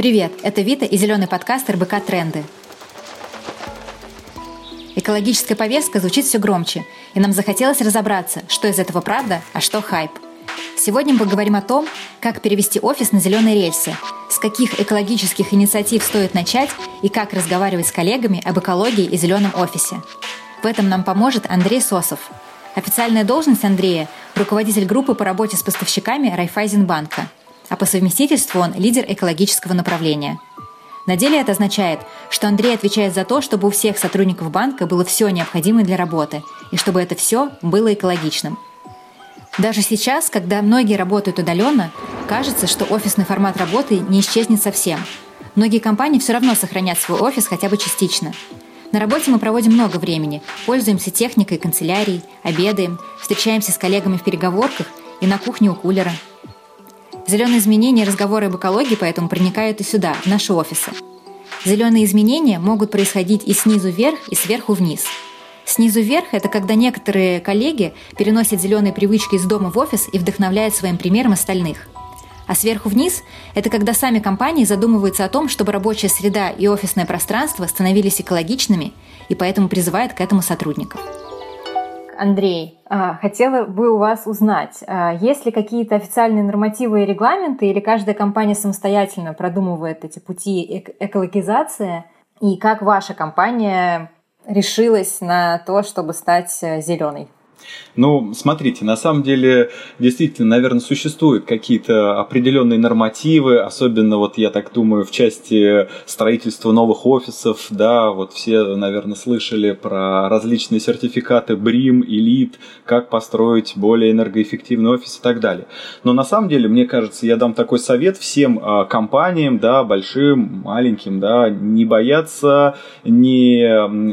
Привет, это Вита и зеленый подкаст РБК «Тренды». Экологическая повестка звучит все громче, и нам захотелось разобраться, что из этого правда, а что хайп. Сегодня мы поговорим о том, как перевести офис на зеленые рельсы, с каких экологических инициатив стоит начать и как разговаривать с коллегами об экологии и зеленом офисе. В этом нам поможет Андрей Сосов. Официальная должность Андрея – руководитель группы по работе с поставщиками Райфайзенбанка – а по совместительству он лидер экологического направления. На деле это означает, что Андрей отвечает за то, чтобы у всех сотрудников банка было все необходимое для работы, и чтобы это все было экологичным. Даже сейчас, когда многие работают удаленно, кажется, что офисный формат работы не исчезнет совсем. Многие компании все равно сохранят свой офис хотя бы частично. На работе мы проводим много времени, пользуемся техникой, канцелярией, обедаем, встречаемся с коллегами в переговорках и на кухне у кулера – Зеленые изменения и разговоры об экологии поэтому проникают и сюда, в наши офисы. Зеленые изменения могут происходить и снизу вверх, и сверху вниз. Снизу вверх – это когда некоторые коллеги переносят зеленые привычки из дома в офис и вдохновляют своим примером остальных. А сверху вниз – это когда сами компании задумываются о том, чтобы рабочая среда и офисное пространство становились экологичными, и поэтому призывают к этому сотрудников. Андрей, а, хотела бы у вас узнать, а, есть ли какие-то официальные нормативы и регламенты, или каждая компания самостоятельно продумывает эти пути экологизации, и как ваша компания решилась на то, чтобы стать э, зеленой? Ну, смотрите, на самом деле, действительно, наверное, существуют какие-то определенные нормативы, особенно вот, я так думаю, в части строительства новых офисов, да, вот все, наверное, слышали про различные сертификаты BRIM, Elite, как построить более энергоэффективный офис и так далее. Но на самом деле, мне кажется, я дам такой совет всем а, компаниям, да, большим, маленьким, да, не бояться, не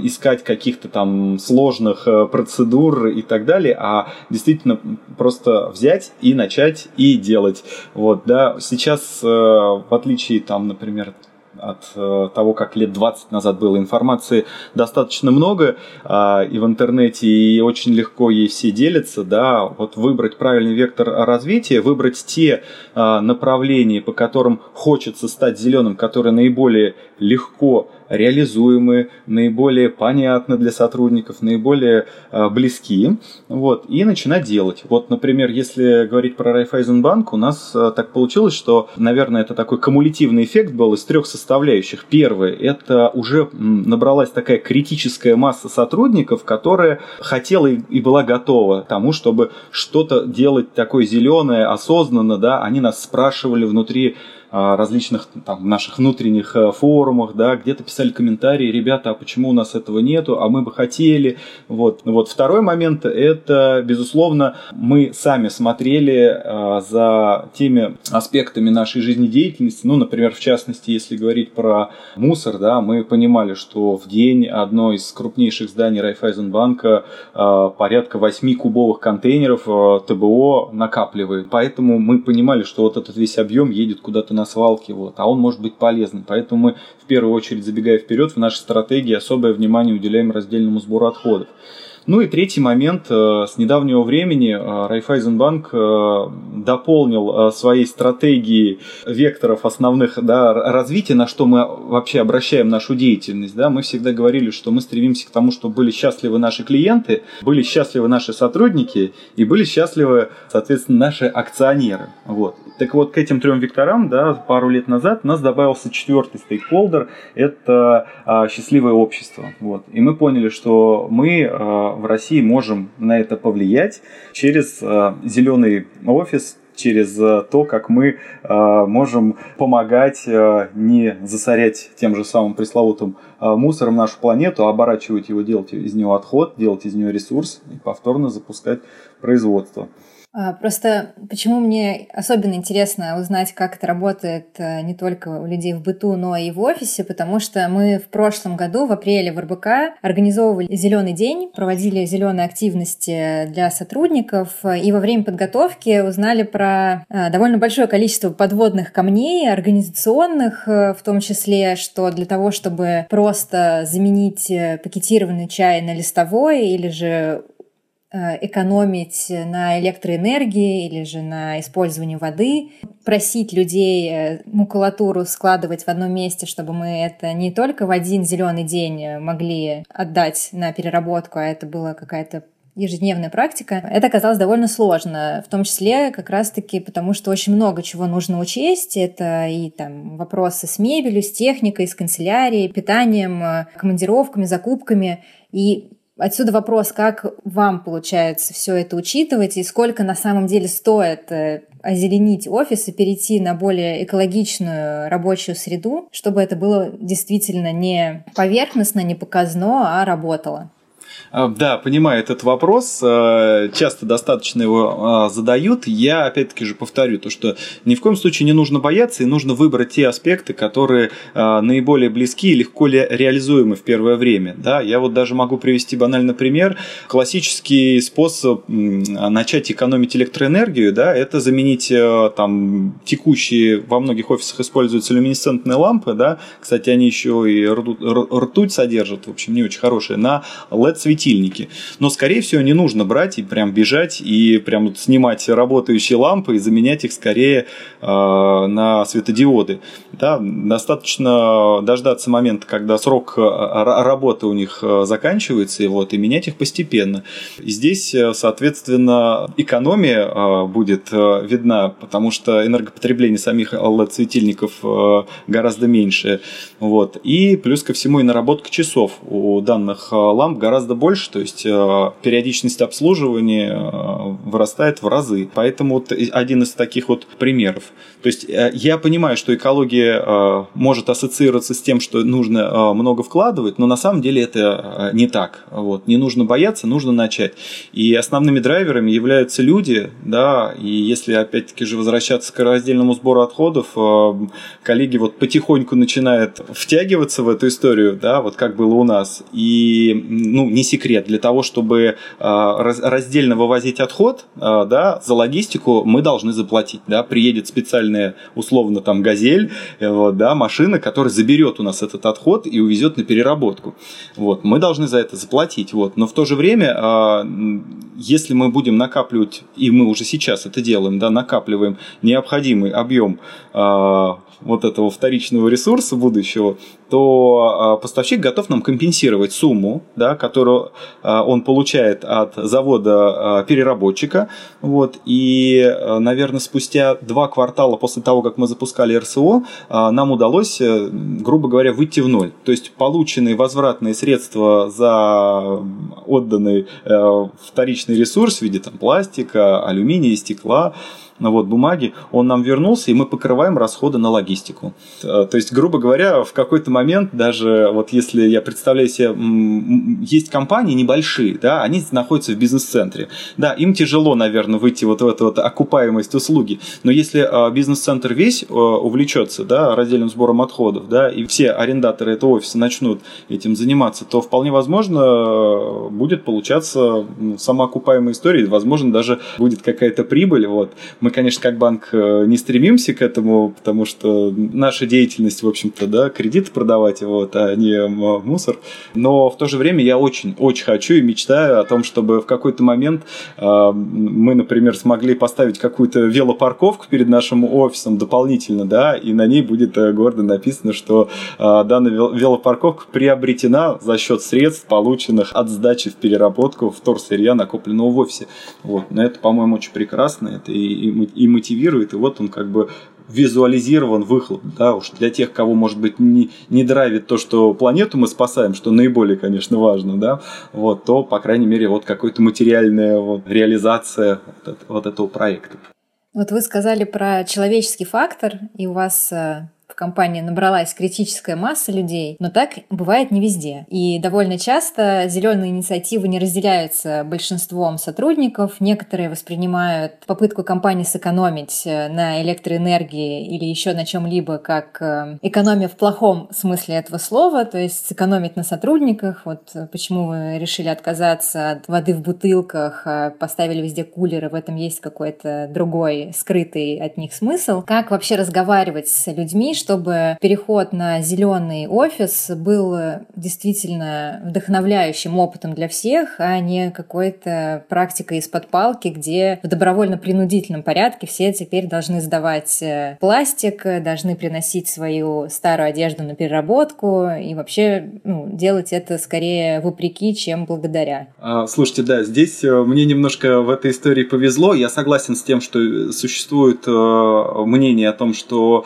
искать каких-то там сложных э, процедур и так далее, а действительно просто взять и начать и делать. Вот, да, сейчас, э, в отличие, там, например, от э, того, как лет 20 назад было информации достаточно много а, и в интернете, и очень легко ей все делятся, да, вот выбрать правильный вектор развития, выбрать те а, направления, по которым хочется стать зеленым, которые наиболее легко реализуемы, наиболее понятны для сотрудников, наиболее э, близки, вот, и начинать делать. Вот, например, если говорить про Райфайзенбанк, у нас э, так получилось, что, наверное, это такой кумулятивный эффект был из трех составляющих. Первый – это уже набралась такая критическая масса сотрудников, которая хотела и была готова к тому, чтобы что-то делать такое зеленое, осознанно, да, они нас спрашивали внутри а, различных там, наших внутренних э, форумах, да, где-то писали комментарии, ребята, а почему у нас этого нету, а мы бы хотели. Вот. Вот. Второй момент – это, безусловно, мы сами смотрели э, за теми аспектами нашей жизнедеятельности, ну, например, в частности, если говорить про мусор, да, мы понимали, что в день одно из крупнейших зданий Райфайзенбанка э, порядка 8 кубовых контейнеров ТБО накапливает. Поэтому мы понимали, что вот этот весь объем едет куда-то на свалке, вот, а он может быть полезным. Поэтому мы в первую очередь, забегая вперед, в нашей стратегии особое внимание уделяем раздельному сбору отходов. Ну и третий момент. Э, с недавнего времени э, Райфайзенбанк э, дополнил своей стратегией векторов основных да, развития, на что мы вообще обращаем нашу деятельность. Да. Мы всегда говорили, что мы стремимся к тому, чтобы были счастливы наши клиенты, были счастливы наши сотрудники и были счастливы, соответственно, наши акционеры. Вот. Так вот, к этим трем векторам да, пару лет назад у нас добавился четвертый стейкхолдер – это а, счастливое общество. Вот. И мы поняли, что мы а, в России можем на это повлиять через э, зеленый офис, через э, то, как мы э, можем помогать не засорять тем же самым пресловутым мусором нашу планету, а оборачивать его, делать из него отход, делать из него ресурс и повторно запускать производство. А, просто почему мне особенно интересно узнать, как это работает э, не только у людей в быту, но и в офисе, потому что мы в прошлом году, в апреле в РБК, организовывали зеленый день, проводили зеленые активности для сотрудников, и во время подготовки узнали про э, довольно большое количество подводных камней, организационных э, в том числе, что для того, чтобы просто заменить пакетированный чай на листовой или же э, экономить на электроэнергии или же на использовании воды, просить людей э, макулатуру складывать в одном месте, чтобы мы это не только в один зеленый день могли отдать на переработку, а это была какая-то ежедневная практика, это оказалось довольно сложно, в том числе как раз-таки потому, что очень много чего нужно учесть. Это и там вопросы с мебелью, с техникой, с канцелярией, питанием, командировками, закупками. И Отсюда вопрос, как вам получается все это учитывать и сколько на самом деле стоит э, озеленить офис и перейти на более экологичную рабочую среду, чтобы это было действительно не поверхностно, не показно, а работало. А, да, понимаю этот вопрос. А, часто достаточно его а, задают. Я опять-таки же повторю то, что ни в коем случае не нужно бояться и нужно выбрать те аспекты, которые наиболее близки и легко реализуемы в первое время. Да, я вот даже могу привести банальный пример. Классический способ начать экономить электроэнергию, да, это заменить там текущие во многих офисах используются люминесцентные лампы, да, кстати, они еще и ртуть содержат, в общем, не очень хорошие, на LED-светильники светильники. Но, скорее всего, не нужно брать и прям бежать и прям вот снимать работающие лампы и заменять их скорее э, на светодиоды. Да, достаточно дождаться момента, когда срок э, работы у них э, заканчивается, и, вот, и менять их постепенно. И здесь, э, соответственно, экономия будет видна, потому что энергопотребление самих LED-светильников гораздо меньше. Вот. И плюс ко всему и наработка часов у данных ламп гораздо больше, то есть э, периодичность обслуживания э, вырастает в разы. Поэтому вот один из таких вот примеров. То есть э, я понимаю, что экология может ассоциироваться с тем, что нужно много вкладывать, но на самом деле это не так. Вот. Не нужно бояться, нужно начать. И основными драйверами являются люди, да, и если опять-таки же возвращаться к раздельному сбору отходов, коллеги вот потихоньку начинают втягиваться в эту историю, да, вот как было у нас. И ну, не секрет, для того, чтобы а, раздельно вывозить отход, а, да, за логистику мы должны заплатить, да, приедет специальная, условно, там, газель, э, вот, да, машина, которая заберет у нас этот отход и увезет на переработку, вот, мы должны за это заплатить, вот, но в то же время, если мы будем накапливать, и мы уже сейчас это делаем, да, накапливаем необходимый объем вот этого вторичного ресурса будущего, то а, поставщик готов нам компенсировать сумму, да, которую а, он получает от завода а, переработчика. Вот, и, наверное, спустя два квартала после того, как мы запускали РСО, нам удалось, э, грубо говоря, выйти в ноль. То есть полученные возвратные средства за отданный э, вторичный ресурс в виде там, пластика, алюминия, стекла, ну вот, бумаги, он нам вернулся, и мы покрываем расходы на логистику. Э, то есть, грубо говоря, в какой-то момент даже, вот если я представляю себе, есть компании небольшие, да, они находятся в бизнес-центре. Да, им тяжело, наверное, выйти вот в эту вот окупаемость услуги, но если э, бизнес-центр весь э, увлечется, да, раздельным сбором отходов, да, и все арендаторы этого офиса начнут этим заниматься, то вполне возможно будет получаться самоокупаемая история, возможно, даже будет какая-то прибыль, вот. Мы, конечно, как банк э, не стремимся к этому, потому что наша деятельность, в общем-то, да, кредиты продавать, вот, а не мусор. Но в то же время я очень-очень хочу и мечтаю о том, чтобы в какой-то момент э, мы, например, смогли поставить какую-то велопарковку перед нашим офисом дополнительно, да, и на ней будет э, гордо написано, что данная велопарковка приобретена за счет средств, полученных от сдачи в переработку вторсырья, накопленного в офисе. Вот. Но это, по-моему, очень прекрасно. Это и, и и мотивирует, и вот он как бы визуализирован выхлоп, да, уж для тех, кого, может быть, не, не драйвит то, что планету мы спасаем, что наиболее, конечно, важно, да, вот, то, по крайней мере, вот какая-то материальная вот, реализация вот, вот этого проекта. Вот вы сказали про человеческий фактор, и у вас э, компании набралась критическая масса людей, но так бывает не везде. И довольно часто зеленые инициативы не разделяются большинством сотрудников. Некоторые воспринимают попытку компании сэкономить э, на электроэнергии или еще на чем-либо как э, экономия в плохом смысле этого слова, то есть сэкономить на сотрудниках. Вот э, почему вы решили отказаться от воды в бутылках, а поставили везде кулеры, в этом есть какой-то другой скрытый от них смысл. Как вообще разговаривать с людьми, чтобы переход на зеленый офис был действительно вдохновляющим опытом для всех, а не какой-то практикой из-под палки, где в добровольно-принудительном порядке все теперь должны сдавать э, пластик, должны приносить свою старую одежду на переработку и вообще ну, делать это скорее вопреки, чем благодаря. А, слушайте, да, здесь э, мне немножко в этой истории повезло. Я согласен с тем, что существует э, мнение о том, что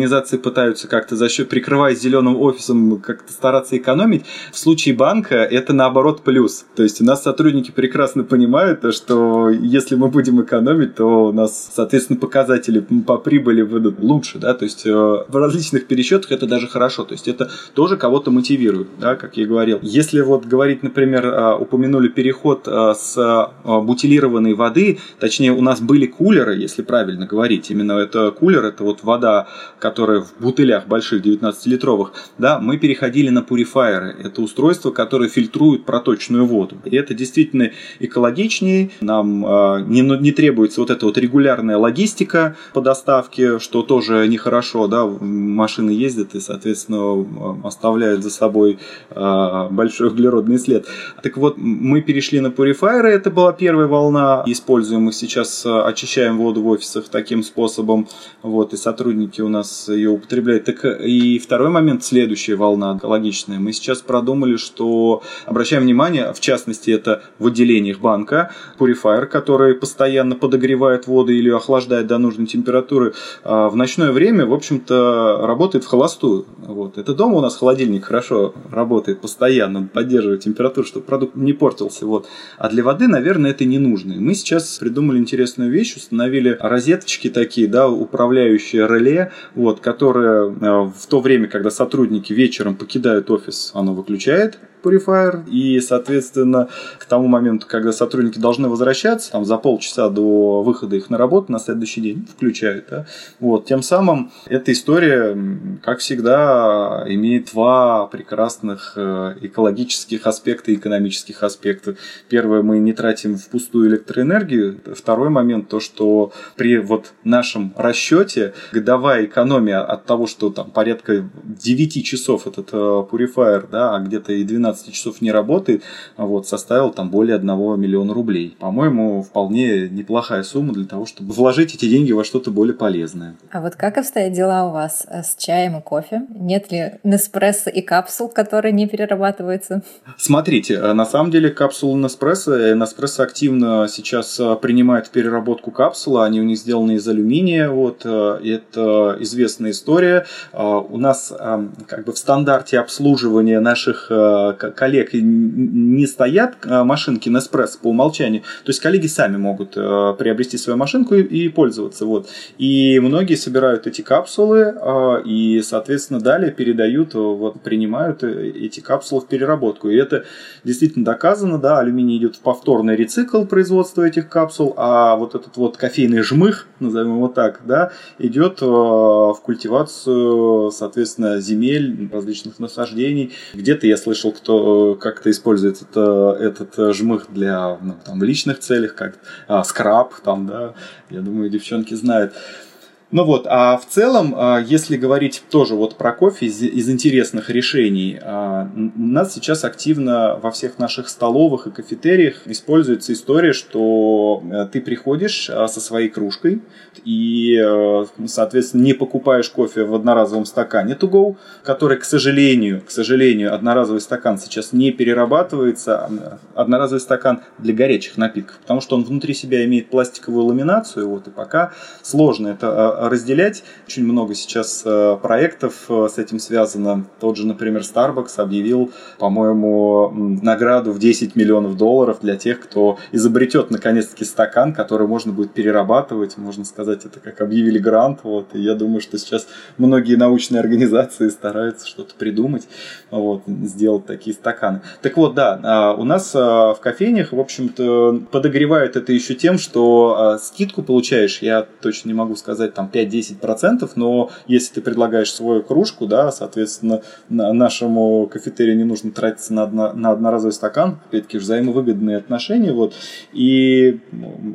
организации пытаются как-то за счет, прикрываясь зеленым офисом, как-то стараться экономить. В случае банка это наоборот плюс. То есть у нас сотрудники прекрасно понимают, что если мы будем экономить, то у нас, соответственно, показатели по прибыли выйдут лучше. Да? То есть э, в различных пересчетах это даже хорошо. То есть это тоже кого-то мотивирует, да, как я и говорил. Если вот говорить, например, э, упомянули переход э, с бутилированной воды, точнее у нас были кулеры, если правильно говорить, именно это кулер, это вот вода, которая в бутылях больших 19-литровых, да, мы переходили на пурифайеры. Это устройство, которое фильтрует проточную воду. И это действительно экологичнее, нам э, не, не требуется вот эта вот регулярная логистика по доставке, что тоже нехорошо, да, машины ездят и, соответственно, оставляют за собой э, большой углеродный след. Так вот, мы перешли на пурифайеры, это была первая волна, используем мы сейчас, очищаем воду в офисах таким способом, вот, и сотрудники у нас ее употребляют. Так и второй момент, следующая волна экологичная. Мы сейчас продумали, что обращаем внимание, в частности, это в отделениях банка, purifier, который постоянно подогревает воду или охлаждает до нужной температуры, а в ночное время, в общем-то, работает в холостую. Вот. Это дома у нас холодильник хорошо работает постоянно, поддерживает температуру, чтобы продукт не портился. Вот. А для воды, наверное, это не нужно. И мы сейчас придумали интересную вещь, установили розеточки такие, да, управляющие реле, вот, которые э, в то время, когда сотрудники вечером покидают офис, оно выключает Purifier, и, соответственно, к тому моменту, когда сотрудники должны возвращаться, там, за полчаса до выхода их на работу на следующий день, включают, да, вот, тем самым эта история, как всегда, имеет два прекрасных э, экологических аспекта и экономических аспекта. Первое, мы не тратим впустую электроэнергию. Второй момент, то, что при вот нашем расчете годовая экономия от того, что там порядка 9 часов этот э, да, а где-то и 12 12 часов не работает, вот, составил там более 1 миллиона рублей. По-моему, вполне неплохая сумма для того, чтобы вложить эти деньги во что-то более полезное. А вот как обстоят дела у вас э, с чаем и кофе? Нет ли Неспрессо и капсул, которые не перерабатываются? Смотрите, э, на самом деле капсулы Неспрессо, Неспрессо активно сейчас э, принимает переработку капсулы, они у них сделаны из алюминия, вот, это известная история. У нас как бы в стандарте обслуживания наших коллег не стоят а, машинки Nespresso по умолчанию. То есть коллеги сами могут э, приобрести свою машинку и, и пользоваться. Вот. И многие собирают эти капсулы э, и, соответственно, далее передают, вот, принимают э, эти капсулы в переработку. И это действительно доказано. Да, алюминий идет в повторный рецикл производства этих капсул, а вот этот вот кофейный жмых, назовем его так, да, идет в культивацию, соответственно, земель, различных насаждений. Где-то я слышал, кто кто как-то использует это, этот э, жмых для ну, там, личных целях, как а, скраб, там, да, я думаю, девчонки знают. Ну вот, а в целом, а, если говорить тоже вот про кофе из, из интересных решений, а, нас сейчас активно во всех наших столовых и кафетериях используется история, что э, ты приходишь а, со своей кружкой и, э, соответственно, не покупаешь кофе в одноразовом стакане to go, который, к сожалению, к сожалению, одноразовый стакан сейчас не перерабатывается, одноразовый стакан для горячих напитков, потому что он внутри себя имеет пластиковую ламинацию, вот, и пока сложно это разделять. Очень много сейчас э, проектов э, с этим связано. Тот же, например, Starbucks объявил, по-моему, награду в 10 миллионов долларов для тех, кто изобретет наконец-таки стакан, который можно будет перерабатывать. Можно сказать, это как объявили грант. Вот. И я думаю, что сейчас многие научные организации стараются что-то придумать, вот, сделать такие стаканы. Так вот, да, а, у нас а, в кофейнях, в общем-то, подогревают это еще тем, что а, скидку получаешь, я точно не могу сказать, там 5-10%, но если ты предлагаешь свою кружку, да, соответственно, нашему кафетерию не нужно тратиться на, одно, на одноразовый стакан, опять-таки взаимовыгодные отношения, вот, и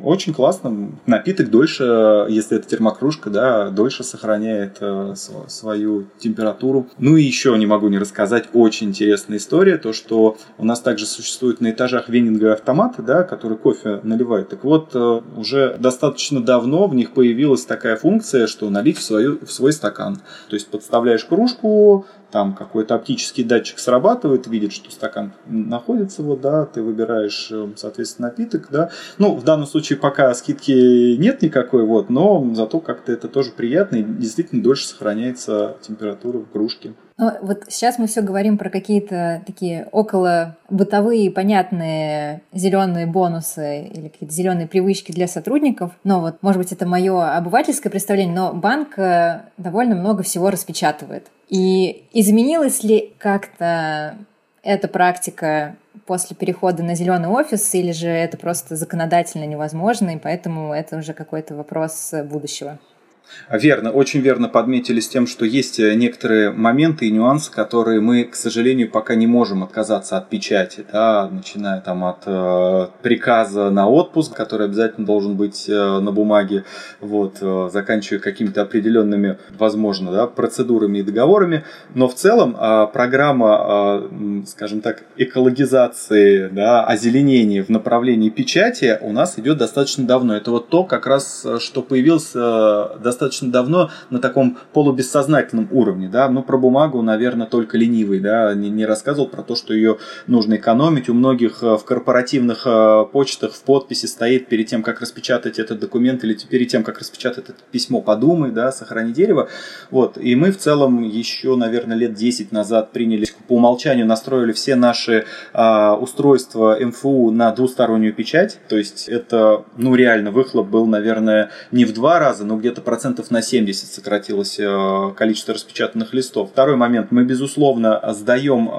очень классно, напиток дольше, если это термокружка, да, дольше сохраняет э, свою температуру. Ну и еще не могу не рассказать, очень интересная история, то, что у нас также существует на этажах венинговые автоматы, да, которые кофе наливают. Так вот, э, уже достаточно давно в них появилась такая функция, что налить в, свою, в свой стакан. То есть подставляешь кружку, там какой-то оптический датчик срабатывает, видит, что стакан находится, вот, да, ты выбираешь, э, соответственно, напиток, да. Ну, в данном случае пока скидки нет никакой, вот, но зато как-то это тоже приятно и действительно дольше сохраняется температура в кружке. Ну, вот сейчас мы все говорим про какие-то такие около бытовые, понятные зеленые бонусы или какие-то зеленые привычки для сотрудников. Но вот, может быть, это мое обывательское представление, но банк э, довольно много всего распечатывает. И изменилась ли как-то эта практика после перехода на зеленый офис, или же это просто законодательно невозможно, и поэтому это уже какой-то вопрос будущего? Верно, очень верно подметили с тем, что есть э, некоторые моменты и нюансы, которые мы, к сожалению, пока не можем отказаться от печати, да, начиная там от э, приказа на отпуск, который обязательно должен быть э, на бумаге, вот, э, заканчивая какими-то определенными, возможно, да, процедурами и договорами, но в целом э, программа, э, скажем так, экологизации, да, озеленения в направлении печати у нас идет достаточно давно. Это вот то, как раз, э, что появилось э, достаточно давно на таком полубессознательном уровне, да, ну, про бумагу, наверное, только ленивый, да, не, не рассказывал про то, что ее нужно экономить. У многих э, в корпоративных э, почтах в подписи стоит перед тем, как распечатать этот документ или перед тем, как распечатать это письмо, подумай, да, сохрани дерево. Вот, и мы в целом еще, наверное, лет 10 назад приняли, по умолчанию настроили все наши а, устройства МФУ на двустороннюю печать, то есть это, ну, реально выхлоп был, наверное, не в два раза, но где-то процентов процентов на 70 сократилось э, количество распечатанных листов. Второй момент. Мы, безусловно, сдаем э,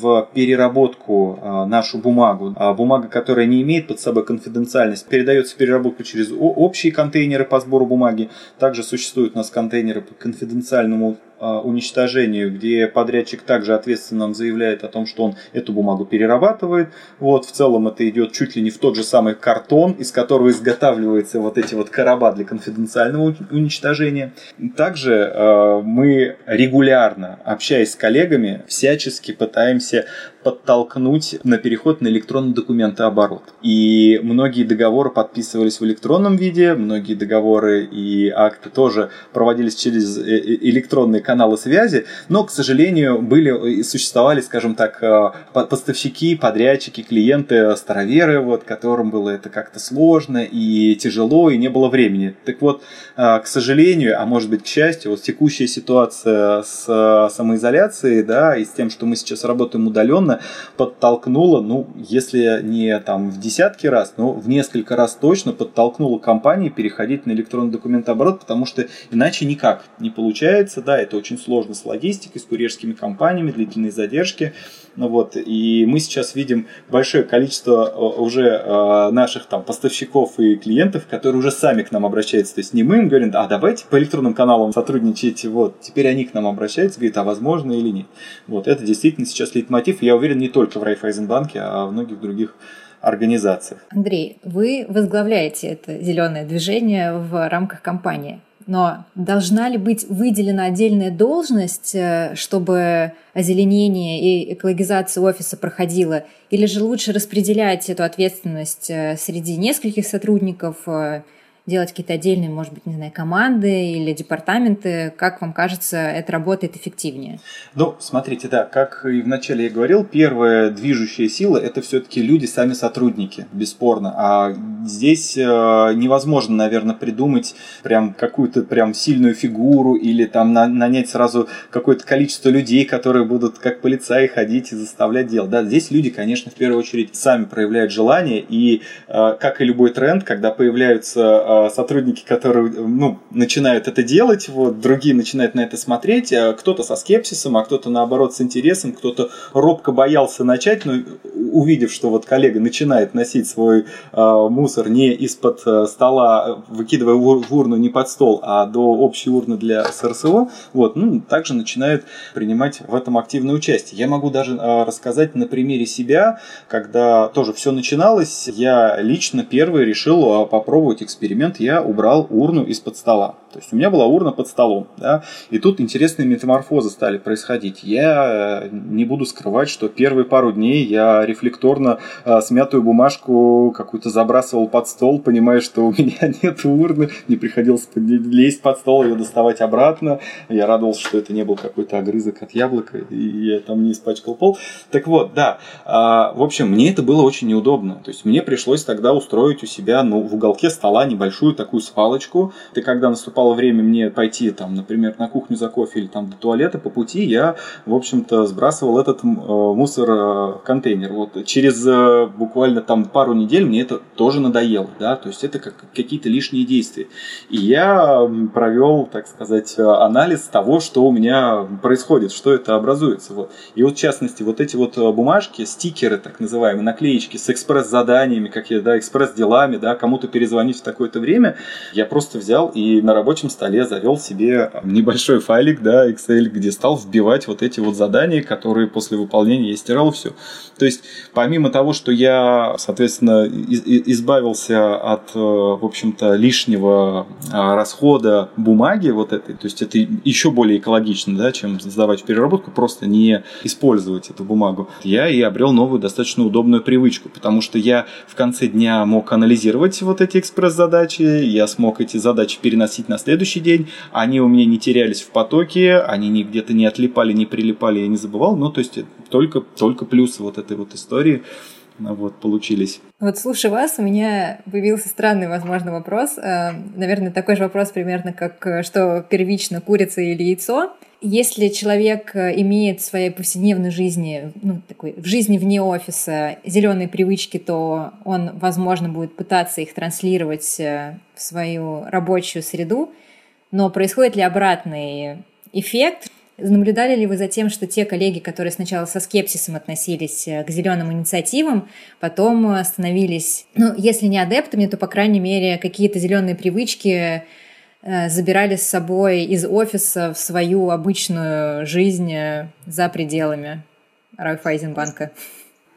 в переработку э, нашу бумагу. Бумага, которая не имеет под собой конфиденциальность, передается в переработку через общие контейнеры по сбору бумаги. Также существуют у нас контейнеры по конфиденциальному а, уничтожению, где подрядчик также ответственно нам заявляет о том, что он эту бумагу перерабатывает. Вот, в целом это идет чуть ли не в тот же самый картон, из которого изготавливаются вот эти вот короба для конфиденциального уничтожения. Также э, мы регулярно, общаясь с коллегами, всячески пытаемся подтолкнуть на переход на электронный документооборот. И многие договоры подписывались в электронном виде, многие договоры и акты тоже проводились через э, э, электронные каналы связи, но, к сожалению, были и существовали, скажем так, э, поставщики, подрядчики, клиенты, староверы, вот, которым было это как-то сложно и тяжело, и не было времени. Так вот, к сожалению, а может быть к счастью, вот текущая ситуация с самоизоляцией, да, и с тем, что мы сейчас работаем удаленно, подтолкнула, ну, если не там в десятки раз, но в несколько раз точно подтолкнула компании переходить на электронный документооборот, потому что иначе никак не получается, да, это очень сложно с логистикой, с курьерскими компаниями, длительные задержки, ну вот, и мы сейчас видим большое количество э, уже э, наших там поставщиков и клиентов, которые уже сами к нам обращаются, то есть не мы им говорим, а давайте по электронным каналам сотрудничать, вот, теперь они к нам обращаются, говорят, а возможно или нет. Вот, это действительно сейчас лейтмотив, я уверен, не только в Райфайзенбанке, а в многих других организациях. Андрей, вы возглавляете это зеленое движение в рамках компании. Но должна ли быть выделена отдельная должность, э, чтобы озеленение и экологизация офиса проходила? Или же лучше распределять эту ответственность э, среди нескольких сотрудников, э, делать какие-то отдельные, может быть, не знаю, команды или департаменты? Как вам кажется, это работает эффективнее? Ну, смотрите, да, как и вначале я говорил, первая движущая сила – это все-таки люди, сами сотрудники, бесспорно. А здесь э, невозможно, наверное, придумать прям какую-то прям сильную фигуру или там на, нанять сразу какое-то количество людей, которые будут как полицаи ходить и заставлять делать. Да, здесь люди, конечно, в первую очередь сами проявляют желание, и э, как и любой тренд, когда появляются э, сотрудники, которые ну, начинают это делать, вот, другие начинают на это смотреть, а кто-то со скепсисом, а кто-то наоборот с интересом, кто-то робко боялся начать, но увидев, что вот коллега начинает носить свой э, мусор не из-под э, стола, выкидывая в урну не под стол, а до общей урны для СРСО, вот, ну, также начинает принимать в этом активное участие. Я могу даже э, рассказать на примере себя, когда тоже все начиналось, я лично первый решил э, попробовать эксперимент, я убрал урну из-под стола. То есть у меня была урна под столом, да, и тут интересные метаморфозы стали происходить. Я э, не буду скрывать, что первые пару дней я рефлекторно э, смятую бумажку какую-то забрасывал под стол, понимая, что у меня нет урны, не приходилось лезть под стол, ее доставать обратно. Я радовался, что это не был какой-то огрызок от яблока, и я там не испачкал пол. Так вот, да, а, в общем, мне это было очень неудобно. То есть мне пришлось тогда устроить у себя ну, в уголке стола небольшую такую свалочку. Ты когда наступал наступало время мне пойти, там, например, на кухню за кофе или там до туалета, по пути я, в общем-то, сбрасывал этот э, мусор э, контейнер. Вот через э, буквально там пару недель мне это тоже надоело, да, то есть это как какие-то лишние действия. И я провел, так сказать, анализ того, что у меня происходит, что это образуется. Вот. И вот, в частности, вот эти вот бумажки, стикеры, так называемые, наклеечки с экспресс-заданиями, как я, да, экспресс-делами, да, кому-то перезвонить в такое-то время, я просто взял и на работе рабочем столе завел себе небольшой файлик, да, Excel, где стал вбивать вот эти вот задания, которые после выполнения я стирал все. То есть, помимо того, что я, соответственно, избавился от, э, в общем-то, лишнего а, расхода бумаги вот этой, то есть это еще более экологично, да, чем сдавать в переработку, просто не использовать эту бумагу. Я и обрел новую достаточно удобную привычку, потому что я в конце дня мог анализировать вот эти экспресс-задачи, я смог эти задачи переносить на следующий день, они у меня не терялись в потоке, они не где-то не отлипали, не прилипали, я не забывал, ну, то есть только, только плюсы вот этой вот истории вот, получились. Вот слушай вас, у меня появился странный, возможно, вопрос. Э, наверное, такой же вопрос примерно, как э, что первично, курица или яйцо. Если человек э, имеет в своей повседневной жизни, ну, такой, в жизни вне офиса зеленые привычки, то он, возможно, будет пытаться их транслировать в свою рабочую среду. Но происходит ли обратный эффект? Наблюдали ли вы за тем, что те коллеги, которые сначала со скепсисом относились э, к зеленым инициативам, потом становились, ну, если не адептами, то, по крайней мере, какие-то зеленые привычки э, забирали с собой из офиса в свою обычную жизнь э, за пределами Райфайзенбанка?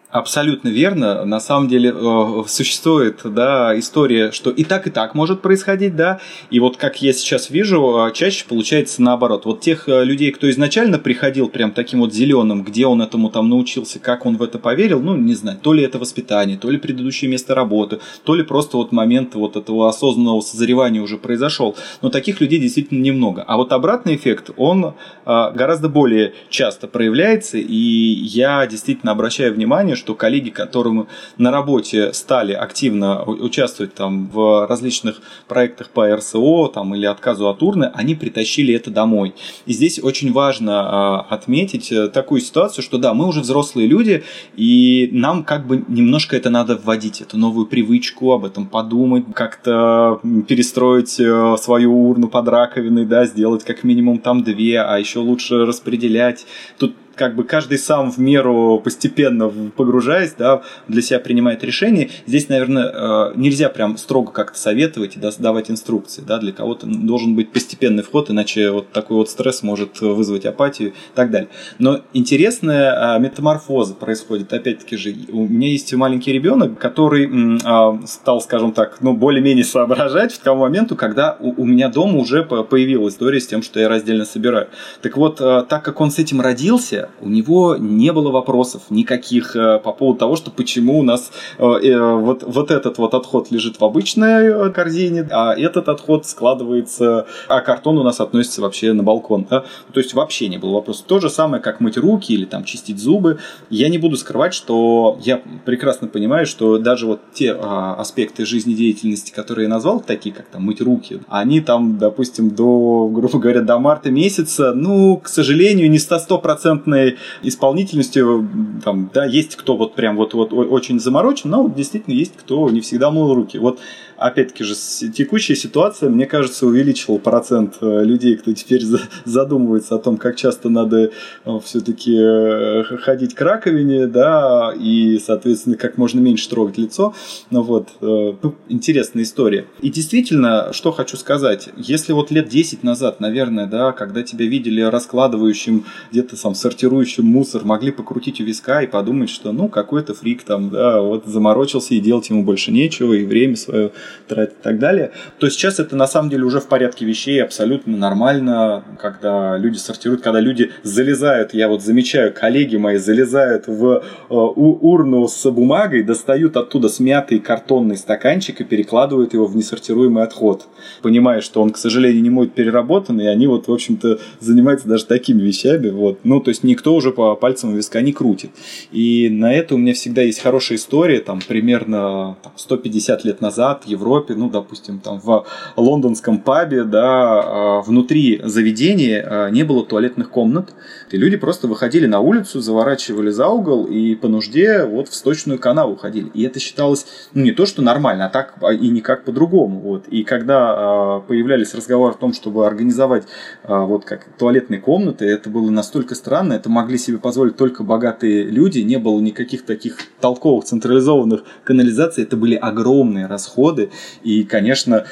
Абсолютно верно. На самом деле э, существует да, история, что и так, и так может происходить, да. И вот как я сейчас вижу, э, чаще получается наоборот. Вот тех э, людей, кто изначально приходил прям таким вот зеленым, где он этому там научился, как он в это поверил, ну, не знаю, то ли это воспитание, то ли предыдущее место работы, то ли просто вот момент вот этого осознанного созревания уже произошел. Но таких людей действительно немного. А вот обратный эффект, он гораздо более часто проявляется, и я действительно обращаю внимание, что коллеги, которым на работе стали активно участвовать там в различных проектах по РСО там, или отказу от урны, они притащили это домой. И здесь очень важно э, отметить э, такую ситуацию, что да, мы уже взрослые люди, и нам как бы немножко это надо вводить, эту новую привычку, об этом подумать, как-то перестроить э, свою урну под раковиной, да, сделать как минимум там две, а еще лучше распределять. Тут как бы каждый сам в меру постепенно погружаясь, да, для себя принимает решение. Здесь, наверное, э, нельзя прям строго как-то советовать и давать инструкции, да, для кого-то должен быть постепенный вход, иначе вот такой вот стресс может вызвать апатию и так далее. Но интересная а, метаморфоза происходит, опять-таки же, у меня есть маленький ребенок, который а, стал, скажем так, ну, более-менее соображать в тому моменту, когда у меня дома уже появилась история с тем, что я раздельно собираю. Так вот, э, так как он с этим родился, у него не было вопросов никаких э, по поводу того, что почему у нас э, э, вот, вот этот вот отход лежит в обычной корзине, а этот отход складывается, а картон у нас относится вообще на балкон. Да? То есть вообще не было вопросов. То же самое, как мыть руки или там чистить зубы. Я не буду скрывать, что я прекрасно понимаю, что даже вот те а, аспекты жизнедеятельности, которые я назвал, такие как там мыть руки, они там, допустим, до, грубо говоря, до марта месяца, ну, к сожалению, не 100% определенной исполнительностью, там, да, есть кто вот прям вот, вот очень заморочен, но действительно есть кто не всегда мыл руки. Вот опять-таки же, текущая ситуация, мне кажется, увеличила процент э, людей, кто теперь задумывается о том, как часто надо э, все-таки э, ходить к раковине, да, и, соответственно, как можно меньше трогать лицо. Ну вот, ну, интересная история. И действительно, что хочу сказать, если вот лет 10 назад, наверное, да, когда тебя видели раскладывающим, где-то сам сортирующим мусор, могли покрутить у виска и подумать, что, ну, какой-то фрик там, да, вот заморочился и делать ему больше нечего, и время свое тратить и так далее, то сейчас это на самом деле уже в порядке вещей абсолютно нормально, когда люди сортируют, когда люди залезают, я вот замечаю, коллеги мои залезают в э, урну с бумагой, достают оттуда смятый картонный стаканчик и перекладывают его в несортируемый отход, понимая, что он, к сожалению, не может переработан, и они вот, в общем-то, занимаются даже такими вещами, вот, ну, то есть никто уже по пальцам виска не крутит. И на это у меня всегда есть хорошая история, там, примерно там, 150 лет назад в Европе, ну, допустим, там, в лондонском пабе, да, а, внутри заведения а, не было туалетных комнат, и люди просто выходили на улицу, заворачивали за угол и по нужде вот в сточную канаву ходили. И это считалось, ну, не то, что нормально, а так и никак по-другому, вот. И когда а, появлялись разговоры о том, чтобы организовать вот как туалетные комнаты, это было настолько странно, это могли себе позволить только богатые люди, не было никаких таких толковых централизованных канализаций, это были огромные расходы, и, конечно,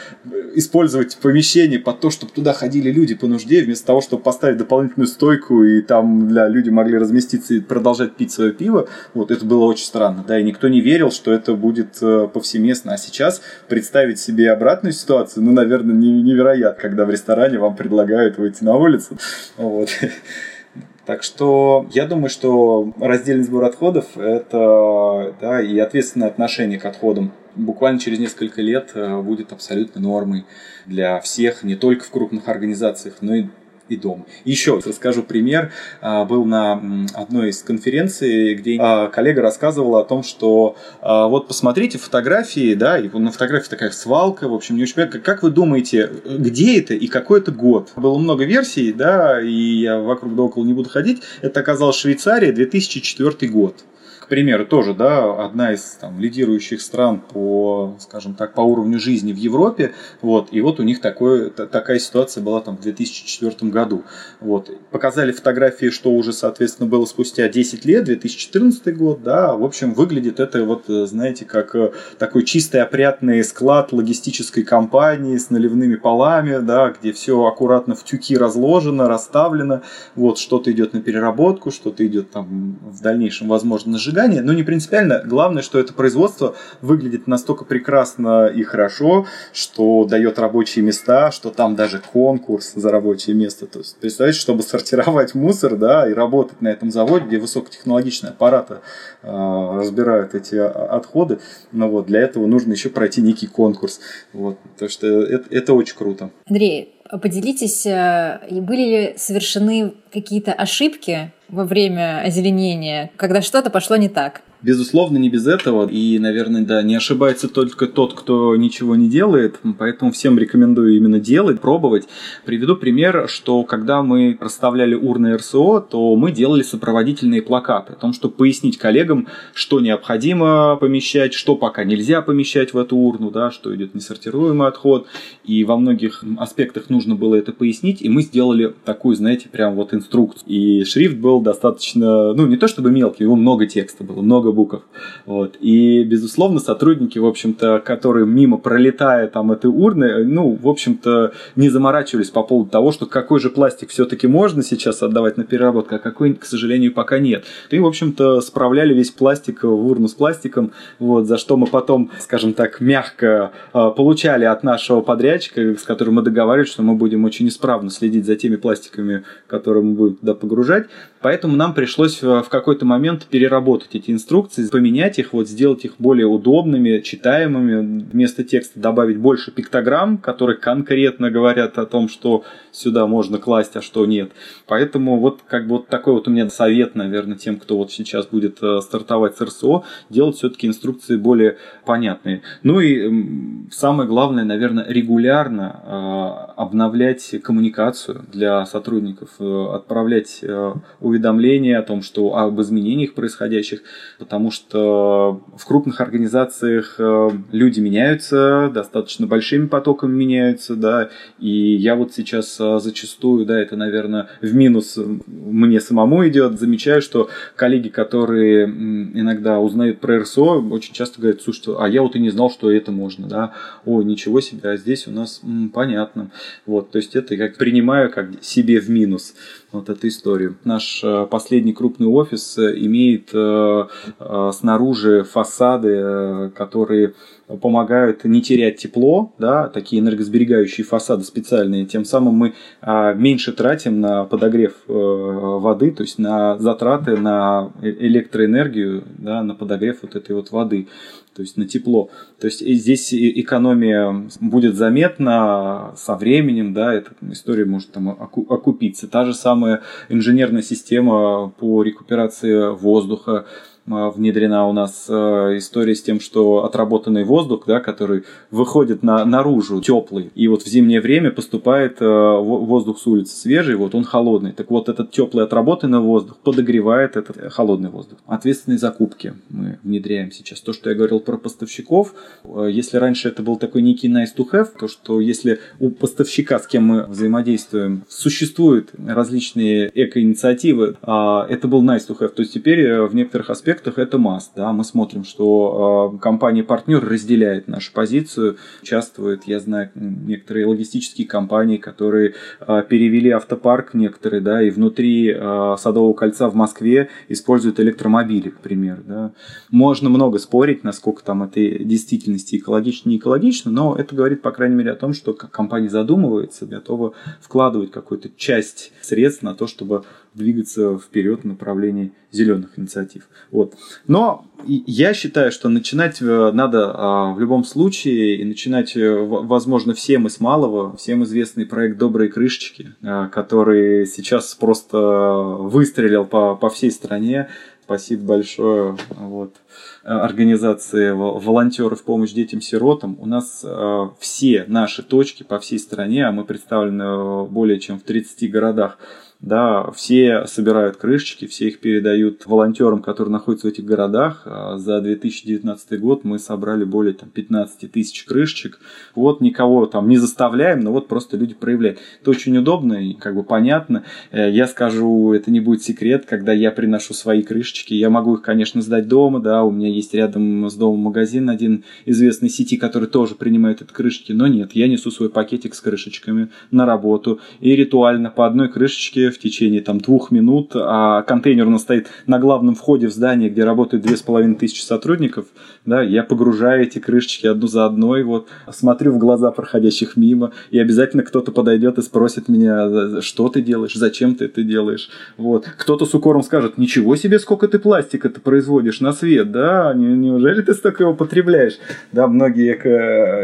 использовать помещение под то, чтобы туда ходили люди по нужде, вместо того, чтобы поставить дополнительную стойку, и там для люди могли разместиться и продолжать пить свое пиво, вот это было очень странно, да, и никто не верил, что это будет э, повсеместно, а сейчас представить себе обратную ситуацию, ну, наверное, невероятно, когда в ресторане вам предлагают выйти на улицу, вот. Так что я думаю, что раздельный сбор отходов это да, и ответственное отношение к отходам. Буквально через несколько лет э, будет абсолютно нормой для всех, не только в крупных организациях, но и и дом. Еще расскажу пример. А, был на одной из конференций, где а, коллега рассказывала о том, что а, вот посмотрите фотографии, да, и на фотографии такая свалка, в общем, не очень. Как вы думаете, где это и какой это год? Было много версий, да, и я вокруг да около не буду ходить. Это оказалось Швейцария, 2004 год к примеру, тоже, да, одна из там, лидирующих стран по, скажем так, по уровню жизни в Европе, вот, и вот у них такое, такая ситуация была там в 2004 году, вот, показали фотографии, что уже, соответственно, было спустя 10 лет, 2014 год, да, в общем, выглядит это вот, знаете, как э, такой чистый опрятный склад логистической компании с наливными полами, да, где все аккуратно в тюки разложено, расставлено, вот, что-то идет на переработку, что-то идет там в дальнейшем, возможно, на ожидания, но не принципиально. Главное, что это производство выглядит настолько прекрасно и хорошо, что дает рабочие места, что там даже конкурс за рабочее место. То есть, представляете, чтобы сортировать мусор, да, и работать на этом заводе, где высокотехнологичные аппараты э, разбирают эти отходы, но вот для этого нужно еще пройти некий конкурс. Вот, то что это, это очень круто. Андрей, поделитесь, э, были ли совершены какие-то ошибки во время озеленения, когда что-то пошло не так? Безусловно, не без этого. И, наверное, да, не ошибается только тот, кто ничего не делает. Поэтому всем рекомендую именно делать, пробовать. Приведу пример, что когда мы расставляли урны РСО, то мы делали сопроводительные плакаты о том, чтобы пояснить коллегам, что необходимо помещать, что пока нельзя помещать в эту урну, да, что идет несортируемый отход. И во многих аспектах нужно было это пояснить. И мы сделали такую, знаете, прям вот инструкцию. И шрифт был достаточно, ну, не то чтобы мелкий, его много текста было, много букв. Вот. И, безусловно, сотрудники, в общем-то, которые мимо пролетая там этой урны, ну, в общем-то, не заморачивались по поводу того, что какой же пластик все-таки можно сейчас отдавать на переработку, а какой, к сожалению, пока нет. И, в общем-то, справляли весь пластик в урну с пластиком, вот, за что мы потом, скажем так, мягко э, получали от нашего подрядчика, с которым мы договаривались, что мы будем очень исправно следить за теми пластиками, которые мы будем туда погружать. Поэтому нам пришлось в какой-то момент переработать эти инструкции, поменять их, вот сделать их более удобными, читаемыми, вместо текста добавить больше пиктограмм, которые конкретно говорят о том, что сюда можно класть, а что нет. Поэтому вот как бы вот такой вот у меня совет, наверное, тем, кто вот сейчас будет э, стартовать с РСО, делать все-таки инструкции более понятные. Ну и самое главное, наверное, регулярно э, обновлять коммуникацию для сотрудников, э, отправлять уведомления о том, что об изменениях происходящих, потому что в крупных организациях э, люди меняются, достаточно большими потоками меняются, да, и я вот сейчас э, зачастую, да, это, наверное, в минус мне самому идет, замечаю, что коллеги, которые иногда узнают про РСО, очень часто говорят, слушай, а я вот и не знал, что это можно, да, о, ничего себе, а здесь у нас м, понятно, вот, то есть это я принимаю как себе в минус вот эту историю. Наш э, последний крупный офис э, имеет э, снаружи фасады, которые помогают не терять тепло, да, такие энергосберегающие фасады специальные, тем самым мы а, меньше тратим на подогрев воды, то есть на затраты на электроэнергию, да, на подогрев вот этой вот воды то есть на тепло. То есть здесь экономия будет заметна со временем, да, эта история может там окупиться. Та же самая инженерная система по рекуперации воздуха, внедрена у нас а, история с тем, что отработанный воздух, да, который выходит на, наружу, теплый, и вот в зимнее время поступает а, воздух с улицы свежий, вот он холодный. Так вот этот теплый отработанный воздух подогревает этот холодный воздух. Ответственные закупки мы внедряем сейчас. То, что я говорил про поставщиков, если раньше это был такой некий nice to have, то что если у поставщика, с кем мы взаимодействуем, существуют различные эко-инициативы, это был nice to have, то теперь в некоторых аспектах аспектах это маст. Да? Мы смотрим, что э, компания-партнер разделяет нашу позицию, участвует, я знаю, некоторые логистические компании, которые э, перевели автопарк некоторые, да, и внутри э, Садового кольца в Москве используют электромобили, к примеру. Да? Можно много спорить, насколько там это действительности экологично, не экологично, но это говорит, по крайней мере, о том, что компания задумывается, готова вкладывать какую-то часть средств на то, чтобы двигаться вперед в направлении зеленых инициатив. Вот. Но я считаю, что начинать э, надо а, в любом случае, и начинать, э, возможно, всем из малого, всем известный проект «Добрые крышечки», а, который сейчас просто выстрелил по, по всей стране. Спасибо большое вот, организации волонтеров помощь детям-сиротам. У нас э, все наши точки по всей стране, а мы представлены более чем в 30 городах, да, все собирают крышечки, все их передают волонтерам, которые находятся в этих городах. А за 2019 год мы собрали более там, 15 тысяч крышечек. Вот никого там не заставляем, но вот просто люди проявляют. Это очень удобно и как бы понятно. Э, я скажу, это не будет секрет, когда я приношу свои крышечки. Я могу их, конечно, сдать дома, да, у меня есть рядом с домом магазин один известной сети, который тоже принимает эти крышечки, но нет, я несу свой пакетик с крышечками на работу и ритуально по одной крышечке в течение там, двух минут, а контейнер у нас стоит на главном входе в здание, где работают две с половиной тысячи сотрудников, да, я погружаю эти крышечки одну за одной, вот, смотрю в глаза проходящих мимо, и обязательно кто-то подойдет и спросит меня, что ты делаешь, зачем ты это делаешь, вот. Кто-то с укором скажет, ничего себе, сколько ты пластика ты производишь на свет, да, неужели ты столько его потребляешь, да, многие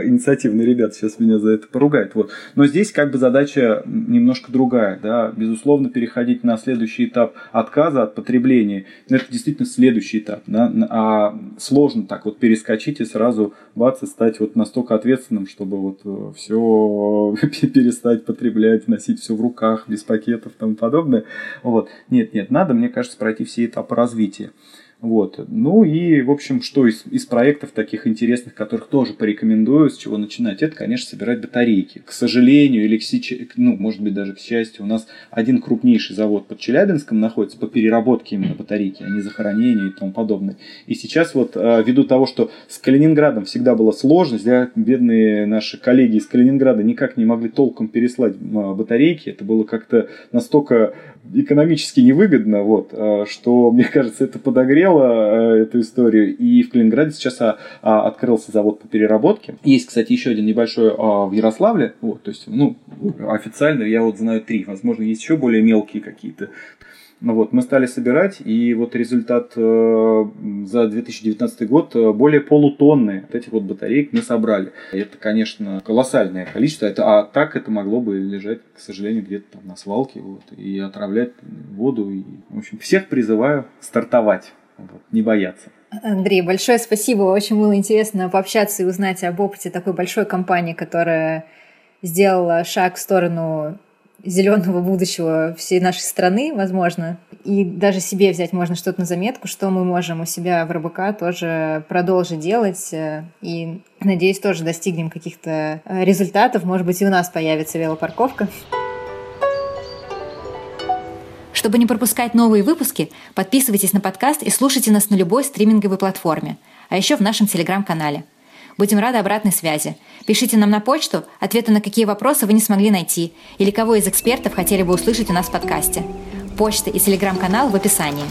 инициативные ребята сейчас меня за это поругают, вот. Но здесь как бы задача немножко другая, да, безусловно, безусловно, переходить на следующий этап отказа от потребления. Но это действительно следующий этап. Да? А сложно так вот перескочить и сразу бац и стать вот настолько ответственным, чтобы вот э, все перестать потреблять, носить все в руках, без пакетов и тому подобное. Вот. Нет, нет, надо, мне кажется, пройти все этапы развития. Вот. Ну и, в общем, что из, из проектов таких интересных, которых тоже порекомендую, с чего начинать, это, конечно, собирать батарейки. К сожалению, или к сейчас, ну, может быть, даже к счастью, у нас один крупнейший завод под Челябинском находится по переработке именно батарейки, а не захоронению и тому подобное. И сейчас вот а, ввиду того, что с Калининградом всегда была сложность, да, бедные наши коллеги из Калининграда никак не могли толком переслать а, батарейки, это было как-то настолько экономически невыгодно, вот, а, что, мне кажется, это подогрело э, эту историю. И в Калининграде сейчас а, а, открылся завод по переработке. Есть, кстати, еще один небольшой в Ярославле. Вот, то есть, ну, официально я вот знаю три. Возможно, есть еще более мелкие какие-то. Ну вот, мы стали собирать, и вот результат э, за 2019 год э, более полутонны вот этих вот батареек мы собрали. Это, конечно, колоссальное количество, это, а так это могло бы лежать, к сожалению, где-то там на свалке вот, и отравлять воду. И, в общем, всех призываю стартовать, вот, не бояться. Андрей, большое спасибо. Очень было интересно пообщаться и узнать об опыте такой большой компании, которая сделала шаг в сторону зеленого будущего всей нашей страны, возможно. И даже себе взять можно что-то на заметку, что мы можем у себя в РБК тоже продолжить делать. И, надеюсь, тоже достигнем каких-то результатов. Может быть, и у нас появится велопарковка. Чтобы не пропускать новые выпуски, подписывайтесь на подкаст и слушайте нас на любой стриминговой платформе, а еще в нашем телеграм-канале. Будем рады обратной связи. Пишите нам на почту ответы на какие вопросы вы не смогли найти или кого из экспертов хотели бы услышать у нас в подкасте. Почта и телеграм-канал в описании.